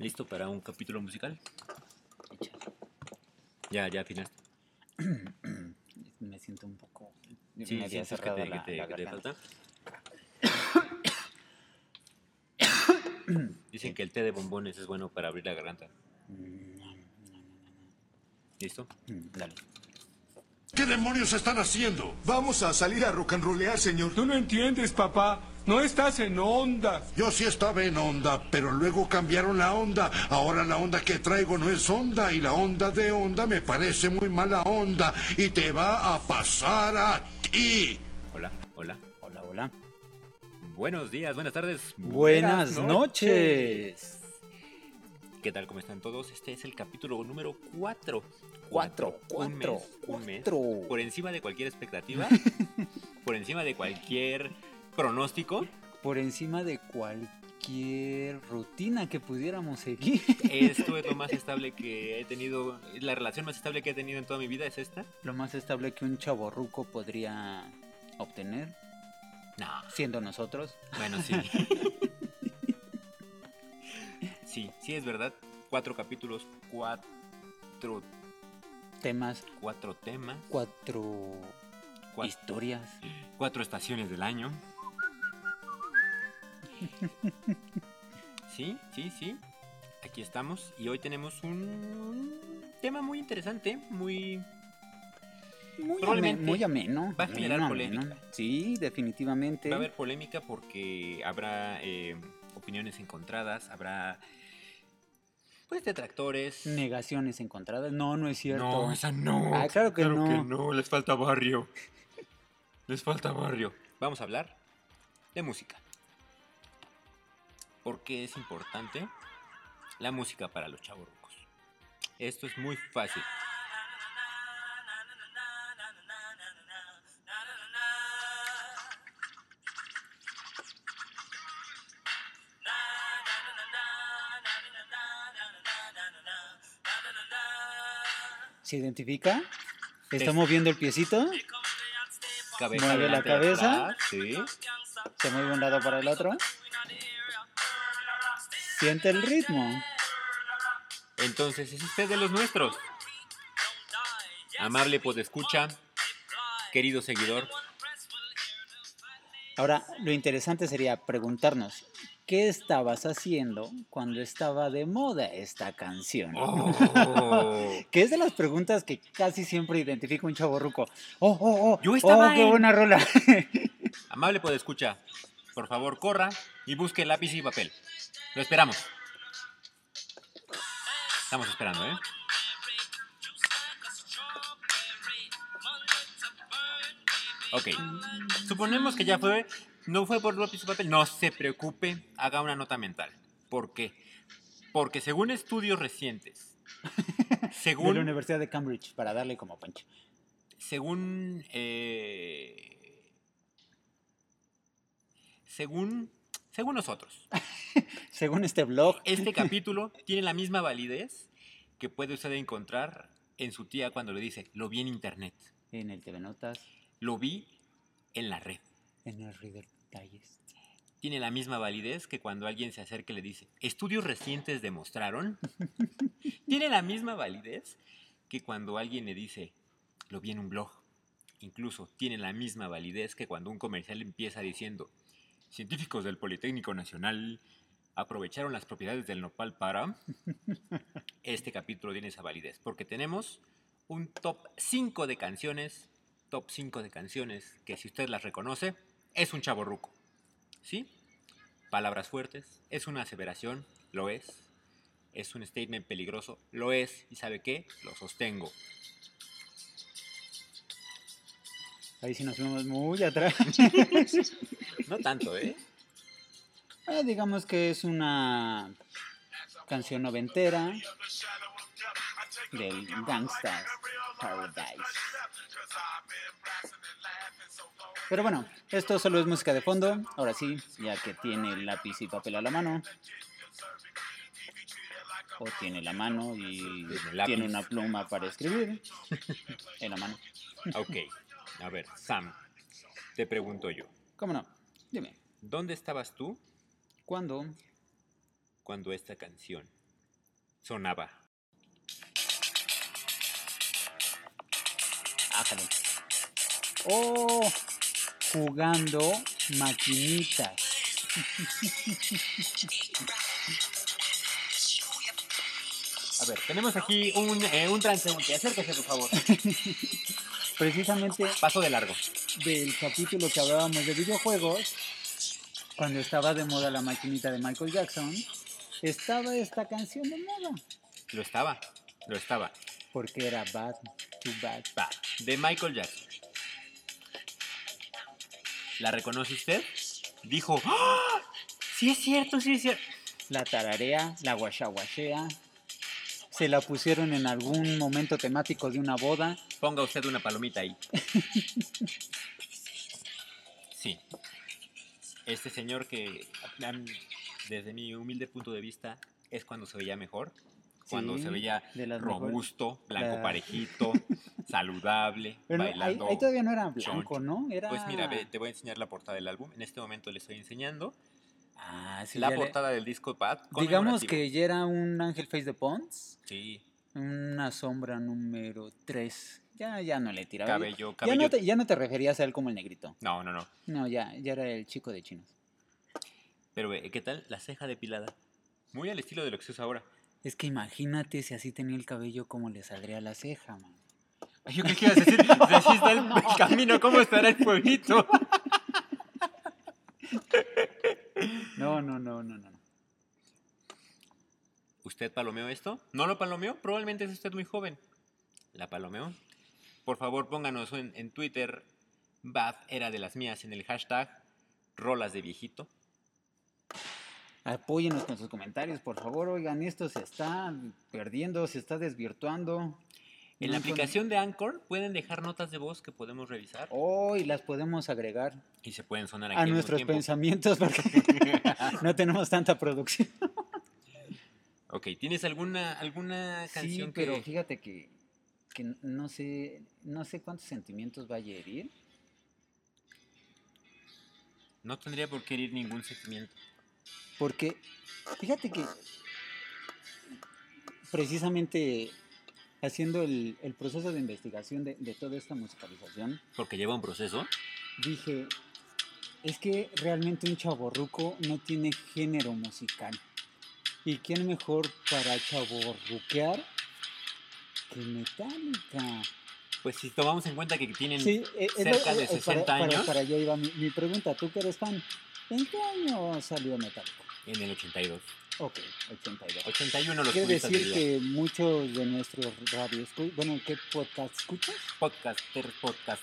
¿Listo para un capítulo musical? Ya, ya afinaste. Me siento un poco. Sí, me había sientes que te, la- que te- la que te garganta. falta. Dicen que el té de bombones es bueno para abrir la garganta. No, no, ¿Listo? no, no. Mm, Dale. ¿Qué demonios están haciendo? Vamos a salir a rock and rollear, señor. Tú no entiendes, papá. No estás en onda. Yo sí estaba en onda, pero luego cambiaron la onda. Ahora la onda que traigo no es onda y la onda de onda me parece muy mala onda y te va a pasar a ti. Hola, hola. Hola, hola. Buenos días, buenas tardes. Buenas noches. ¿Qué tal? ¿Cómo están todos? Este es el capítulo número 4. Cuatro, Un mes, cuatro, un mes. cuatro. Por encima de cualquier expectativa. por encima de cualquier pronóstico. Por encima de cualquier rutina que pudiéramos seguir. Esto es lo más estable que he tenido. La relación más estable que he tenido en toda mi vida es esta. Lo más estable que un chaborruco podría obtener, No. siendo nosotros. Bueno, sí. Sí, sí es verdad. Cuatro capítulos, cuatro, Temas, cuatro temas, cuatro cua- historias. cuatro estaciones del año. Sí, sí, sí. Aquí estamos y hoy tenemos un tema muy interesante, muy... Muy, Probablemente muy ameno. va a generar ameno, ameno. polémica. Sí, definitivamente. Va a haber polémica porque habrá eh, opiniones encontradas, habrá... Pues detractores. Negaciones encontradas. No, no es cierto. No, esa no. Ah, claro que no. no, les falta barrio. Les falta barrio. Vamos a hablar de música. ¿Por qué es importante la música para los chavorrucos? Esto es muy fácil. ¿Se identifica? ¿Está moviendo el piecito? Cabeza Mueve la cabeza. atrás, sí. ¿Se mueve un lado para el otro? Siente el ritmo. Entonces, es usted de los nuestros. Amable podescucha, querido seguidor, Ahora, lo interesante sería preguntarnos, ¿qué estabas haciendo cuando estaba de moda esta canción? Oh. Que es de las preguntas que casi siempre identifica un chaborruco. ¡Oh, oh, oh! Yo estaba ¡Oh, qué en- buena rola! Amable podescucha, por favor corra y busque lápiz y papel. Lo esperamos. Estamos esperando, ¿eh? Ok. Suponemos que ya fue. No fue por lápiz y papel. No se preocupe, haga una nota mental. ¿Por qué? Porque según estudios recientes, De la según Universidad de Cambridge, para darle como pancho. según eh, según según nosotros Según este blog, este capítulo tiene la misma validez que puede usted encontrar en su tía cuando le dice lo vi en internet en el TV Notas, lo vi en la red. En el Reader Digest. tiene la misma validez que cuando alguien se acerca y le dice estudios recientes demostraron tiene la misma validez que cuando alguien le dice lo vi en un blog incluso tiene la misma validez que cuando un comercial empieza diciendo científicos del Politécnico Nacional aprovecharon las propiedades del nopal para este capítulo tiene esa validez porque tenemos un top 5 de canciones top 5 de canciones que si usted las reconoce es un chaborruco ¿Sí? Palabras fuertes. ¿Es una aseveración? Lo es. ¿Es un statement peligroso? Lo es. ¿Y sabe qué? Lo sostengo. Ahí sí nos fuimos muy atrás. No tanto, ¿eh? Ah, digamos que es una canción noventera del Gangsta's Paradise. Pero bueno, esto solo es música de fondo. Ahora sí, ya que tiene lápiz y papel a la mano. O tiene la mano y tiene una pluma para escribir en la mano. Ok. A ver, Sam. Te pregunto yo. ¿Cómo no? Dime, ¿Dónde estabas tú ¿cuándo? cuando esta canción sonaba. Ájale. Oh, jugando maquinitas. A ver, tenemos aquí un, eh, un transeúnte. Acérquese, por favor. Precisamente Paso de largo. del capítulo que hablábamos de videojuegos, cuando estaba de moda la maquinita de Michael Jackson, estaba esta canción de moda, Lo estaba. Lo estaba. porque era Bad to Bad. Va, de Michael Jackson. ¿La reconoce usted? Dijo, ¡Ah! Sí es cierto, sí es cierto. La tararea, la guachaguachea, se la pusieron en algún momento temático de una boda. Ponga usted una palomita ahí. Sí. Este señor que, desde mi humilde punto de vista, es cuando se veía mejor. Cuando Sí, se veía mejores. robusto, blanco La- parejito, saludable, Pero bailando. ahí todavía no era blanco, choncho. ¿no? Era... Pues mira, ve, te voy a enseñar la portada del álbum. En este momento le estoy enseñando Ah, sí, la le- portada del disco Bad. Digamos que ya era un Ángel Face de Pons, Sí, una sombra número 3. Ya, ya no le tiraba. cabello, ya, cabello. no te, ya no te referías a él como el negrito. No, no, no. No, ya, ya era el chico de chinos. Pero, ve, ¿qué tal la ceja depilada? Muy al estilo de lo que se usa ahora. Es que imagínate si así tenía el cabello, como le saldría la ceja, man. Ay, Yo ibas a decir, si así está el, el camino, ¿cómo estará el pueblito? No, no, no, no, no. ¿Usted palomeó esto? ¿No lo palomeó? Probablemente es usted muy joven. ¿La palomeó? Por favor, pónganos en, en Twitter, Bad era de las mías, en el hashtag rolas de viejito. Apóyenos con sus comentarios, por favor. Oigan, esto se está perdiendo, se está desvirtuando. En la aplicación de Anchor pueden dejar notas de voz que podemos revisar Hoy las podemos agregar y se pueden sonar aquí a nuestros tiempo. pensamientos porque no tenemos tanta producción. Ok, ¿tienes alguna, alguna canción Sí, pero que... fíjate que, que no sé, no sé cuántos sentimientos vaya a herir. No tendría por qué herir ningún sentimiento. Porque fíjate que precisamente haciendo el, el proceso de investigación de, de toda esta musicalización, Porque lleva un proceso. dije, es que realmente un chaborruco no tiene género musical. ¿Y quién mejor para chaborruquear que Metallica? Pues si tomamos en cuenta que tienen Sí, eh, es cerca de eh, para- 60 para, años, Para, allá iba mi, mi pregunta, tú que eres fan, ¿en qué año salió Metallica? en el 82. Ok, 82. 81 los Quiere puristas decir que muchos de nuestros radios, bueno, ¿qué podcast escuchas? Podcaster, podcast,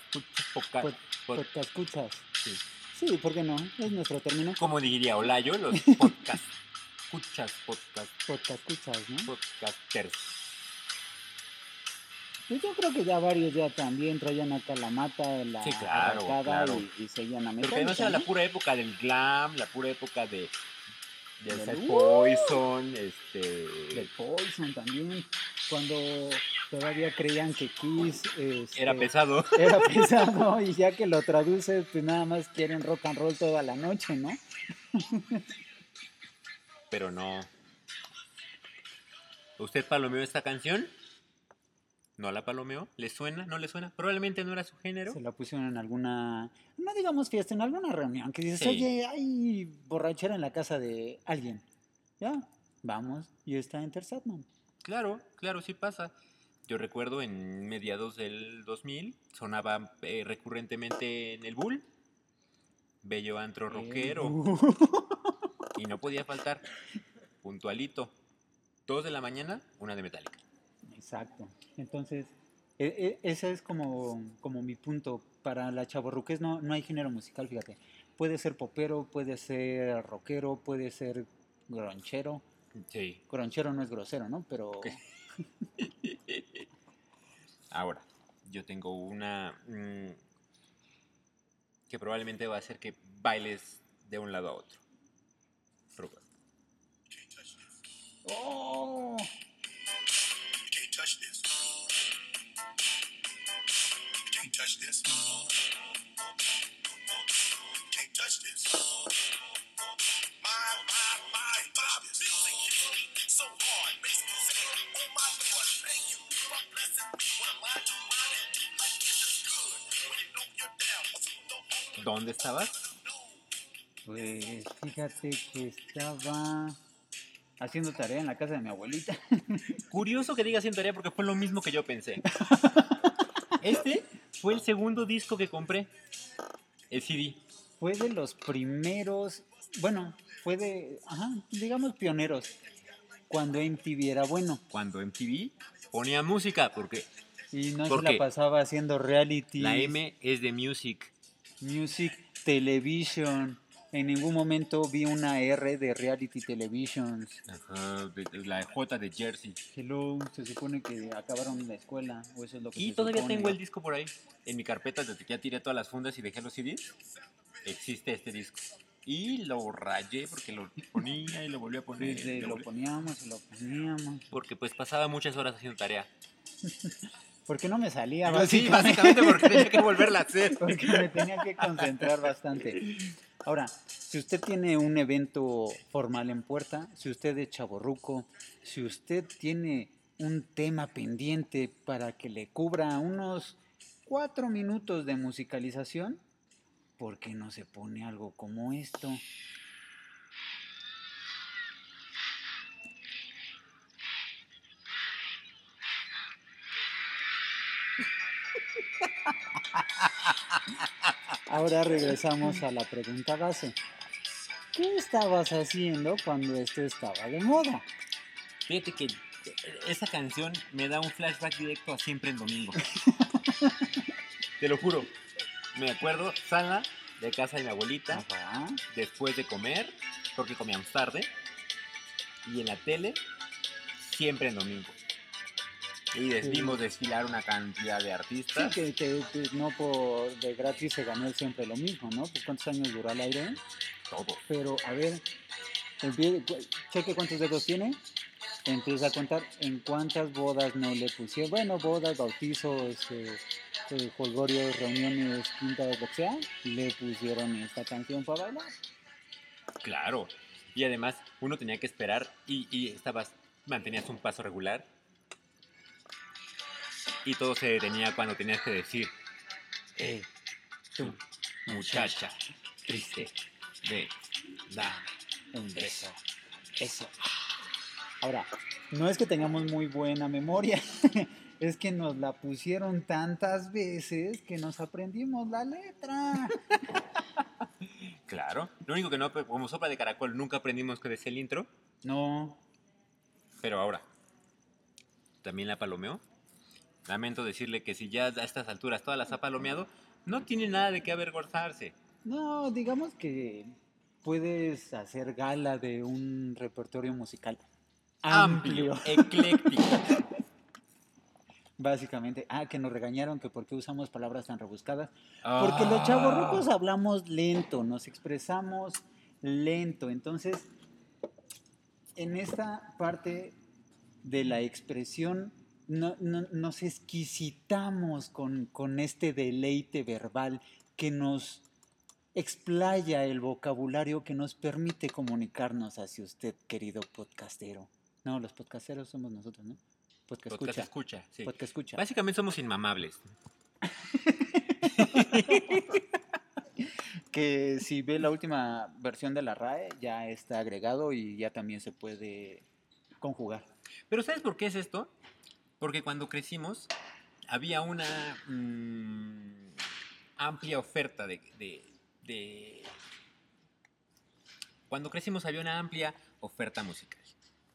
podcast, Pod- pod- podcast escuchas. sí. Sí, ¿por qué no? Es nuestro término. Como diría Olayo, los podcast, escuchas, podcast, Podcast escuchas, ¿no? podcasters. Pues yo creo que ya varios ya también traían acá la mata, la Sí, claro, arrancada claro. y, y seguían a Pero que no sea la pura época del glam, la pura época de, de Del- ¡Uh! Poison, este... De Poison también, cuando todavía creían que Kiss este, Era pesado. era pesado y ya que lo traduces, pues nada más quieren rock and roll toda la noche, ¿no? Pero no. ¿Usted palomeó esta canción? ¿No la palomeó? ¿Le suena? ¿No le suena? Probablemente no era su género. Se la pusieron en alguna, no digamos fiesta, en alguna reunión, que dices, Sí. oye, hay borrachera en la casa de alguien. Ya, vamos, y está Enter Sandman. Claro, claro, sí pasa. Yo recuerdo en mediados del 2000 sonaba eh, recurrentemente en el Bull, bello antro rockero, Uh, y no podía faltar, puntualito, dos de la mañana, una de Metallica. Exacto. Entonces, e- e- ese es como, como mi punto. Para la chavorruqués no, no hay género musical, fíjate. Puede ser popero, puede ser rockero, puede ser gronchero. Sí. Gronchero no es grosero, ¿no? Pero. Ahora, yo tengo una mm, que probablemente va a hacer que bailes de un lado a otro. Proba. ¡Oh! say, me. You ¿Dónde estabas? Pues fíjate que estaba haciendo tarea en la casa de mi abuelita. Curioso que diga haciendo tarea porque fue lo mismo que yo pensé. Este fue el segundo disco que compré. El CD. Fue de los primeros, bueno, fue de, ajá, digamos pioneros, cuando MTV era bueno. Cuando MTV ponía música, porque Y no ¿Por se la pasaba haciendo reality, la M es de music. music, television. En ningún momento vi una R de reality televisions. Ajá, la J de Jersey. Hello, se supone que acabaron la escuela, o eso es lo que Y se todavía supone. tengo el disco por ahí. En mi carpeta, desde que ya tiré todas las fundas y dejé los CDs, existe este disco. Y lo rayé porque lo ponía y lo volví a poner. Y lo volví- poníamos y lo poníamos. Porque pues pasaba muchas horas haciendo tarea. Porque no me salía, Sí, básicamente. básicamente porque tenía que volverla a hacer. porque me tenía que concentrar bastante. Ahora, si usted tiene un evento formal en puerta, si usted es chaborruco, si usted tiene un tema pendiente para que le cubra unos cuatro minutos de musicalización, ¿por qué no se pone algo como esto? Ahora regresamos a la pregunta base. ¿Qué estabas haciendo cuando esto estaba de moda? Fíjate que esa canción me da un flashback directo a siempre en domingo. Te lo juro. Me acuerdo, sala de casa de mi abuelita, Ajá. después de comer, porque comíamos tarde, y en la tele, siempre en domingo. Y des- Sí. vimos desfilar una cantidad de Sí, artistas. que, que- que no por de gratis se ganó siempre lo mismo, ¿no? Pues cuántos años duró al aire. Todo. Pero a ver, cheque cuántos dedos tiene. Empieza a contar en cuántas bodas no le pusieron. Bueno, bodas, bautizos, eh, eh, jolgorios, reuniones, quintas, lo que sea. Le pusieron esta canción para bailar. Claro. Y además, uno tenía que esperar y, y estabas, mantenías un paso regular. Y todo se detenía cuando tenías que decir, eh, tú, muchacha, triste, ve, da. Un beso. Eso. Ahora, no es que tengamos muy buena memoria, es que nos la pusieron tantas veces que nos aprendimos la letra. Claro. Lo único que no, como sopa de caracol, nunca aprendimos que decía el intro, No, pero ahora, ¿también la palomeó? Lamento decirle que si ya a estas alturas todas las ha palomeado, no tiene nada de qué avergonzarse. no, digamos que puedes hacer gala de un repertorio musical amplio. Amplio, ecléctico. Básicamente, ah, que nos regañaron que por qué usamos palabras tan rebuscadas. Porque los Ah. chavorrucos hablamos lento, nos expresamos lento. Entonces, en esta parte de la expresión, no- no- nos exquisitamos con, con este deleite verbal que nos explaya el vocabulario que nos permite comunicarnos hacia usted, querido podcastero. No, los podcasteros somos nosotros, ¿no? Podcast, Podcast escucha. escucha, sí. Podcast escucha. Básicamente somos inmamables. Que si ve la última versión de la RAE, ya está agregado y ya también se puede conjugar. Pero ¿sabes por qué es esto? Porque cuando crecimos había una mm, amplia oferta de, de- de- Cuando crecimos había una amplia oferta musical.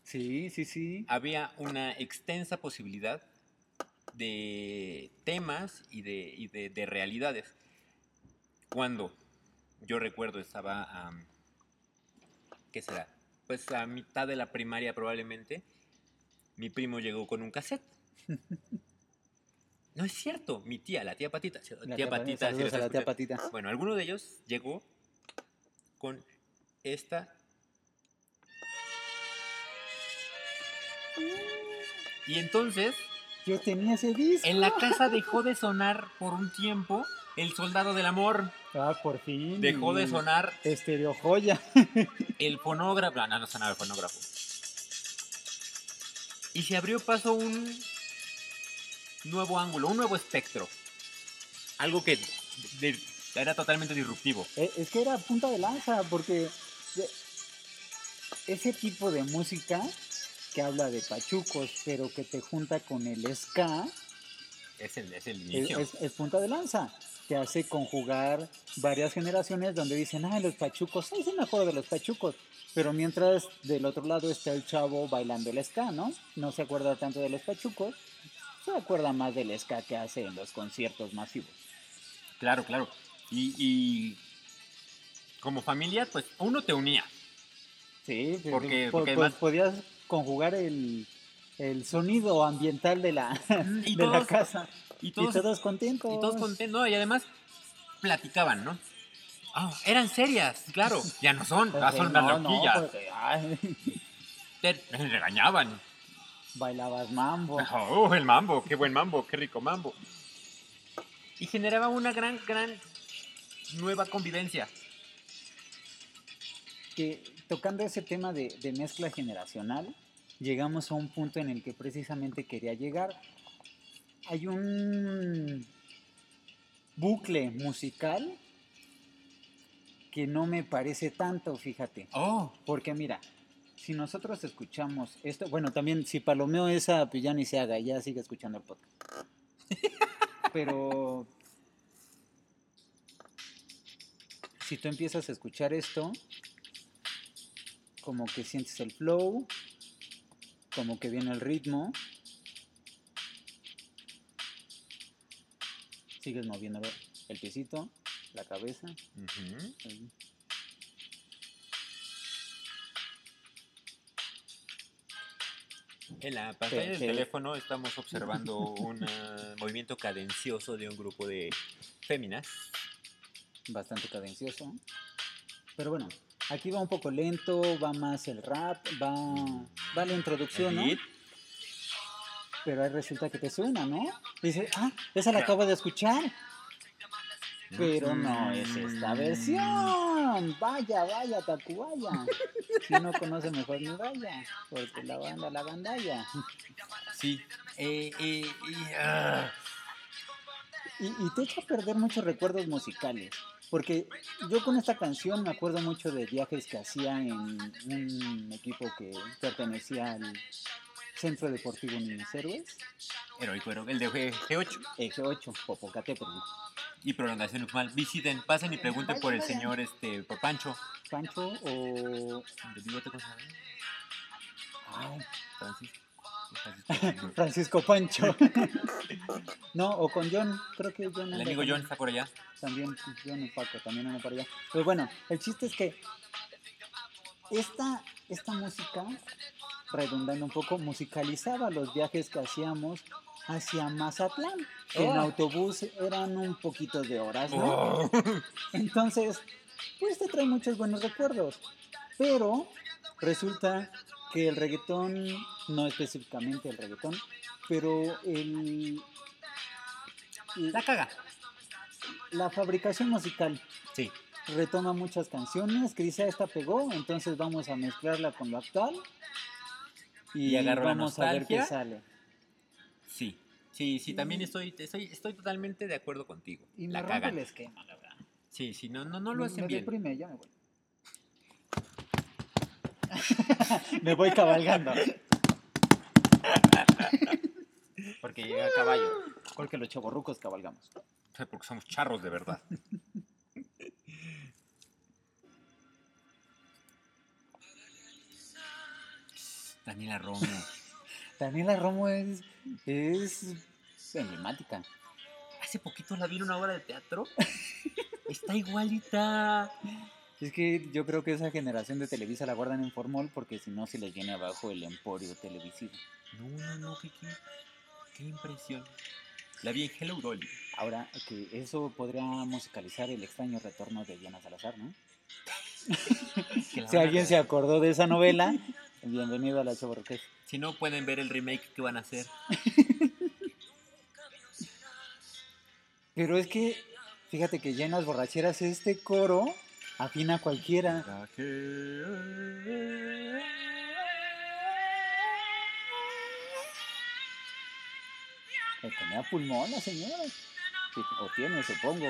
Sí, sí, sí. Había una extensa posibilidad de temas y de, y de- de realidades. Cuando yo recuerdo estaba, ¿qué será? Pues a mitad de la primaria probablemente, mi primo llegó con un cassette. No es cierto, mi tía, la tía Patita. La tía tía Pa- Patita, a la tía. Patita. Bueno, alguno de ellos llegó con esta. Y entonces, Yo tenía ese disco. en la casa dejó de sonar por un tiempo El Soldado del Amor. Ah, por fin. Dejó de sonar Estereo joya. el fonógrafo. No, no sonaba el fonógrafo. Y se abrió paso un nuevo ángulo, un nuevo espectro. Algo que de- Era totalmente disruptivo. Eh, Es que era punta de lanza, porque ese tipo de música que habla de pachucos, pero que te junta con el ska, Es el, es el es, inicio. es- es punta de lanza. Te hace conjugar varias generaciones donde dicen, ah, los pachucos, sí, sí me acuerdo de los pachucos. Pero mientras del otro lado está el chavo bailando el ska, ¿no? No se acuerda tanto de los pachucos, se acuerda más del ska que hace en los conciertos masivos. Claro, claro. Y, y como familia, pues uno te unía. Sí, Porque- porque po- además- podías conjugar el, el sonido ambiental de la, Y de la casa. Y Y todos, contentos. y todos contentos. No, y además platicaban, ¿no? Ah, eran serias, claro. Ya no son, ya son No, Te regañaban. Bailabas mambo. Oh, el mambo, qué buen mambo, qué rico mambo. Y generaba una gran, gran nueva convivencia. que tocando ese tema de, de mezcla generacional, llegamos a un punto en el que precisamente quería llegar. Hay un bucle musical que no me parece tanto, fíjate. Oh, Porque mira, si nosotros escuchamos esto, bueno, también si palomeo esa, pues ya ni se haga, ya sigue escuchando el podcast. Pero si tú empiezas a escuchar esto, como que sientes el flow, como que viene el ritmo, sigues moviendo el piecito, la cabeza. el- En la pantalla del teléfono estamos observando un ah, movimiento cadencioso de un grupo de féminas. bastante cadencioso. Pero bueno, aquí va un poco lento, va más el rap, va, va la introducción, ¿no? Pero ahí resulta que te suena, ¿no? Dice, ah, esa la acabo de escuchar. Pero no es esta versión. Vaya, vaya, Tacubaya. Si no conoce mejor ni vaya. Porque la banda, la bandalla. Sí. Eh, eh, y, ah, Y, y te echa a perder muchos recuerdos musicales. Porque yo con esta canción me acuerdo mucho de viajes que hacía en un equipo que pertenecía al Centro Deportivo Niños Héroes, heroico, heroico, el de G- G8. Eje 8, Popocatépetl. Y prolongación uxmal. Visiten, pasen y pregunten por el señor este, por Pancho. Pancho o ¿De bigote ay, Francisco. Francisco. Pancho. no, o con John, creo que John El amigo John está por allá. También John y Paco, también anda para allá. Pero bueno, el chiste es que esta, esta música, redundando un poco, musicalizaba los viajes que hacíamos hacia Mazatlán, que en Oh. autobús eran un poquito de horas, ¿no? Oh. Entonces, pues te trae muchos buenos recuerdos. Pero resulta que el reggaetón, no específicamente el reggaetón, pero el, La caga. la fabricación musical Sí. retoma muchas canciones que dice, "Ah, esta pegó, entonces vamos a mezclarla con lo actual y, Y agarro la vamos a ver qué nostalgia. sale. Sí. Sí, sí, también estoy, estoy, estoy totalmente de acuerdo contigo. Y me la rompe cagan. el esquema, la verdad. Sí, sí, no, no, no lo hacen me bien. deprime, ya me voy. me voy cabalgando. Porque llega a caballo. Porque los chavorrucos cabalgamos. Porque somos charros de verdad. Daniela Romo. Daniela Romo es, es emblemática. Hace poquito la vi en una obra de teatro. Está igualita. Es que yo creo que esa generación de Televisa la guardan en formol porque si no se les viene abajo el emporio televisivo. No, no, no, qué, qué, qué impresión. La vi en Hello Dolly. Ahora, que eso podría musicalizar el extraño retorno de Diana Salazar, ¿no? Si alguien se acordó de esa novela, Bienvenido a la Chaborqués. Si no, pueden ver el remake que van a hacer. Pero es que, fíjate que ya en las borracheras este coro afina a cualquiera. Tenía pulmón la señora. O tiene, supongo.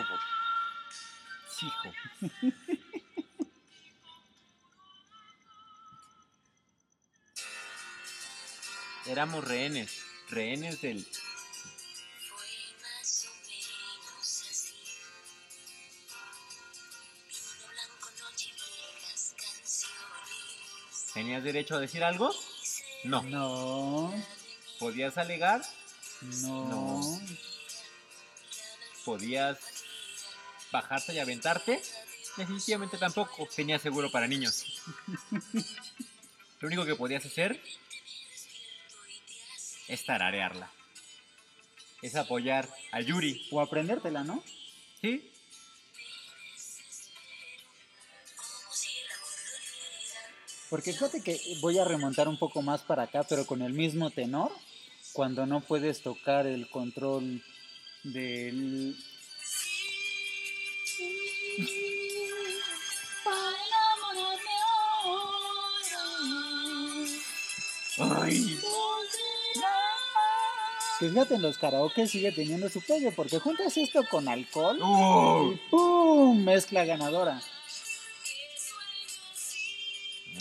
Hijo. éramos rehenes, rehenes del... ¿Tenías derecho a decir algo? No. No. ¿Podías alegar? No. no. ¿Podías bajarte y aventarte? Definitivamente tampoco. Tenía seguro para niños. Lo único que podías hacer es tararearla. Es apoyar a Yuri. O aprendértela, ¿no? Sí. Porque fíjate que voy a remontar un poco más para acá, pero con el mismo tenor, cuando no puedes tocar el control del... Fíjate, en los karaoke sigue teniendo su pegue porque juntas esto con alcohol ¡Oh! ¡pum! Mezcla ganadora.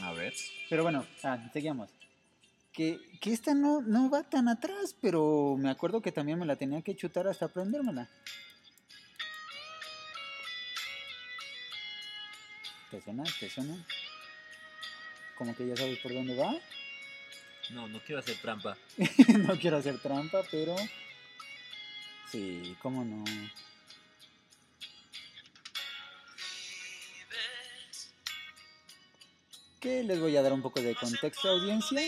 A ver. Pero bueno, ah, seguimos. Que, que, esta no, no va tan atrás, pero me acuerdo que también me la tenía que chutar hasta aprendérmela. ¿Te suena? ¿Te suena? Como que ya sabes por dónde va. No, no quiero hacer trampa. no quiero hacer trampa, pero. Sí, cómo no. Que les voy a dar un poco de contexto, audiencia.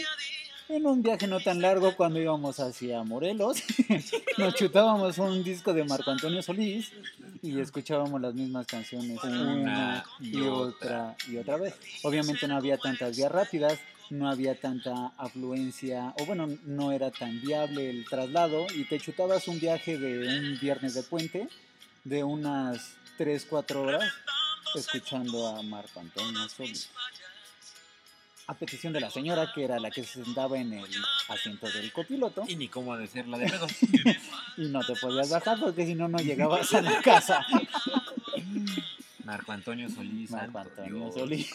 En un viaje no tan largo, cuando íbamos hacia Morelos, nos chutábamos un disco de Marco Antonio Solís y escuchábamos las mismas canciones una, y otra y otra vez. Obviamente no había tantas vías rápidas, no había tanta afluencia, o bueno, no era tan viable el traslado y te chutabas un viaje de un viernes de puente de unas 3, 4 horas escuchando a Marco Antonio Solís. A petición de la señora, que era la que se sentaba en el asiento del copiloto. Y ni cómo decirla de pedo. y no te podías bajar porque si no, no llegabas a la casa. Marco Antonio Solís. Marco Antonio Solís.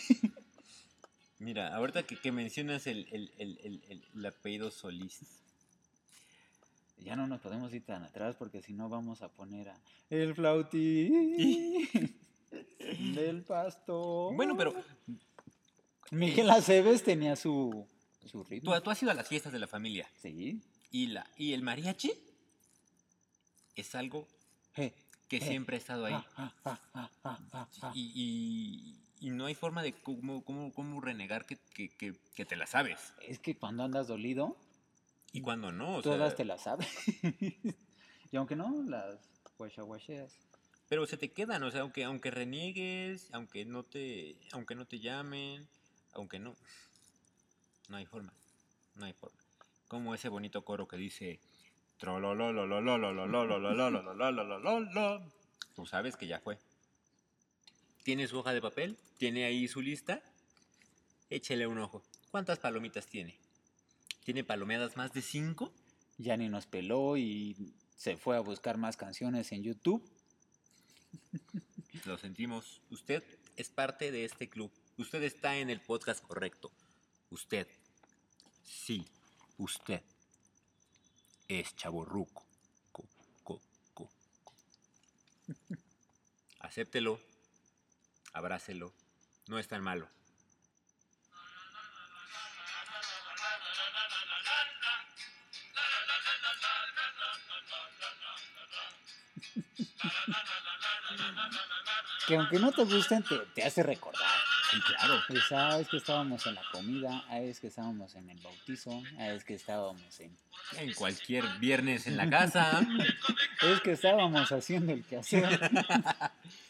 Mira, ahorita que, que mencionas el, el, el, el, apellido Solís. Ya no nos podemos ir tan atrás porque si no vamos a poner a... El flautín del pasto. Bueno, pero... Miguel Aceves tenía su, su ritmo. ¿Tú, has ido a las fiestas de la familia. Sí. ¿Y, la, y el mariachi? Es algo eh, que eh. siempre ha estado ahí. Ah, ah, ah, y y no hay forma de cómo, cómo, cómo renegar que, te la sabes. Es que cuando andas dolido. Y cuando no, o Todas te las sabes. y aunque no, las guachaguacheas. Pero se te quedan, o sea, aunque, aunque reniegues, aunque no te, aunque no te llamen, aunque no. No hay forma. No hay forma. Como ese bonito coro que dice. Tú sabes que ya fue tiene su hoja de papel, tiene ahí su lista, échele un ojo. ¿Cuántas palomitas tiene? ¿Tiene palomeadas más de cinco? Ya ni nos peló y se fue a buscar más canciones en YouTube. Lo sentimos. Usted es parte de este club. Usted está en el podcast correcto. Usted. Sí, usted. Es chaborruco. Acéptelo. Abrácelo. No es tan malo. Que aunque no te gusten, te, te hace recordar. Sí, claro. Pues, sabes que estábamos en la comida, sabes que estábamos en el bautizo, sabes que estábamos en... En cualquier viernes en la casa. Es que estábamos haciendo el quehacer.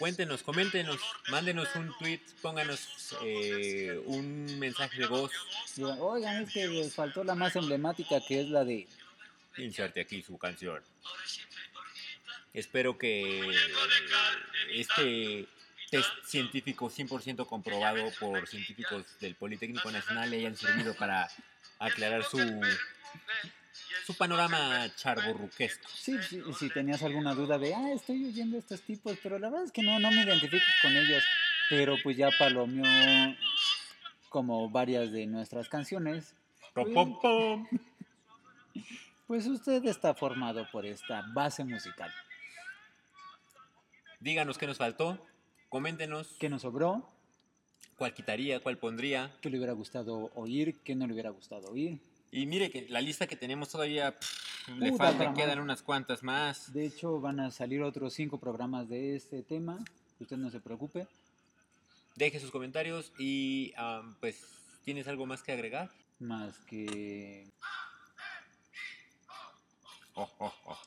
Cuéntenos, coméntenos, mándenos un tweet, pónganos eh, un mensaje de voz. Oigan, es que les faltó la más emblemática que es la de... Inserte aquí su canción. Espero que este test científico 100% comprobado por científicos del Politécnico Nacional le hayan servido para aclarar su su panorama charborruquesco. Sí, sí, si tenías alguna duda de, ah, estoy oyendo a estos tipos, pero la verdad es que no, no me identifico con ellos. Pero pues ya palomeó como varias de nuestras canciones. Pom. Pues usted está formado por esta base musical. Díganos qué nos faltó, coméntenos ¿Qué nos sobró? cuál quitaría, cuál pondría. ¿Qué le hubiera gustado oír? ¿Qué no le hubiera gustado oír? Y mire que la lista que tenemos todavía pff, le Puta, falta, quedan más. unas cuantas más. De hecho, van a salir otros cinco programas de este tema. Usted no se preocupe. Deje sus comentarios y am, pues, ¿tienes algo más que agregar? Más que Oh, oh, oh.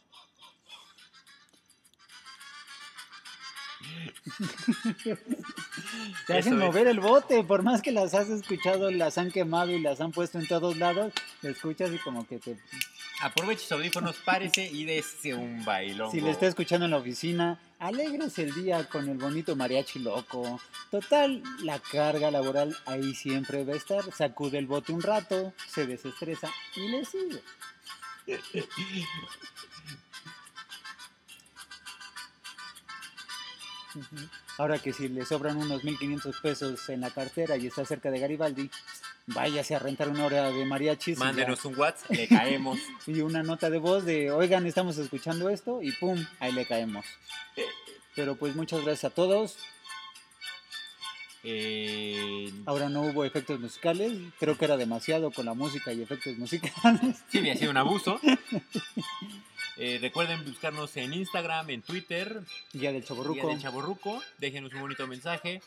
Te hacen Eso es. mover el bote, por más que las has escuchado, las han quemado y las han puesto en todos lados, te escuchas y como que te... Aproveche sus audífonos, párese y dése un bailón. Si le está escuchando en la oficina, alegres el día con el bonito mariachi loco. Total, la carga laboral ahí siempre va a estar. Sacude el bote un rato, se desestresa y le sigue. Ahora que si le sobran unos 1500 pesos en la cartera y está cerca de Garibaldi, váyase a rentar una hora de mariachis. Mándenos un WhatsApp, le caemos. y una nota de voz de, oigan, estamos escuchando esto y pum, ahí le caemos. Pero pues muchas gracias a todos. Eh, Ahora no hubo efectos musicales, creo que era demasiado con la música y efectos musicales. sí, había sido un abuso. Eh, recuerden buscarnos en Instagram, en Twitter, Día del Chaborruco. del Chaborruco. Déjenos un bonito mensaje.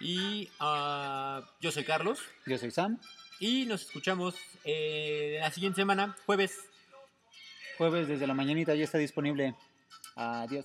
Y ah, yo soy Carlos. Yo soy Sam. Y nos escuchamos eh, la siguiente semana, jueves. Jueves desde la mañanita ya está disponible. Adiós.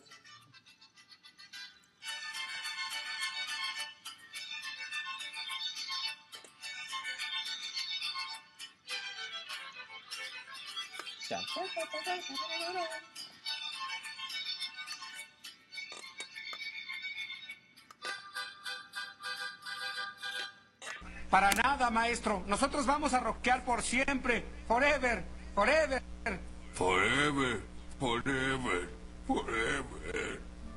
Para nada, maestro. Nosotros vamos a rockear por siempre. Forever. Forever. Forever, forever, forever.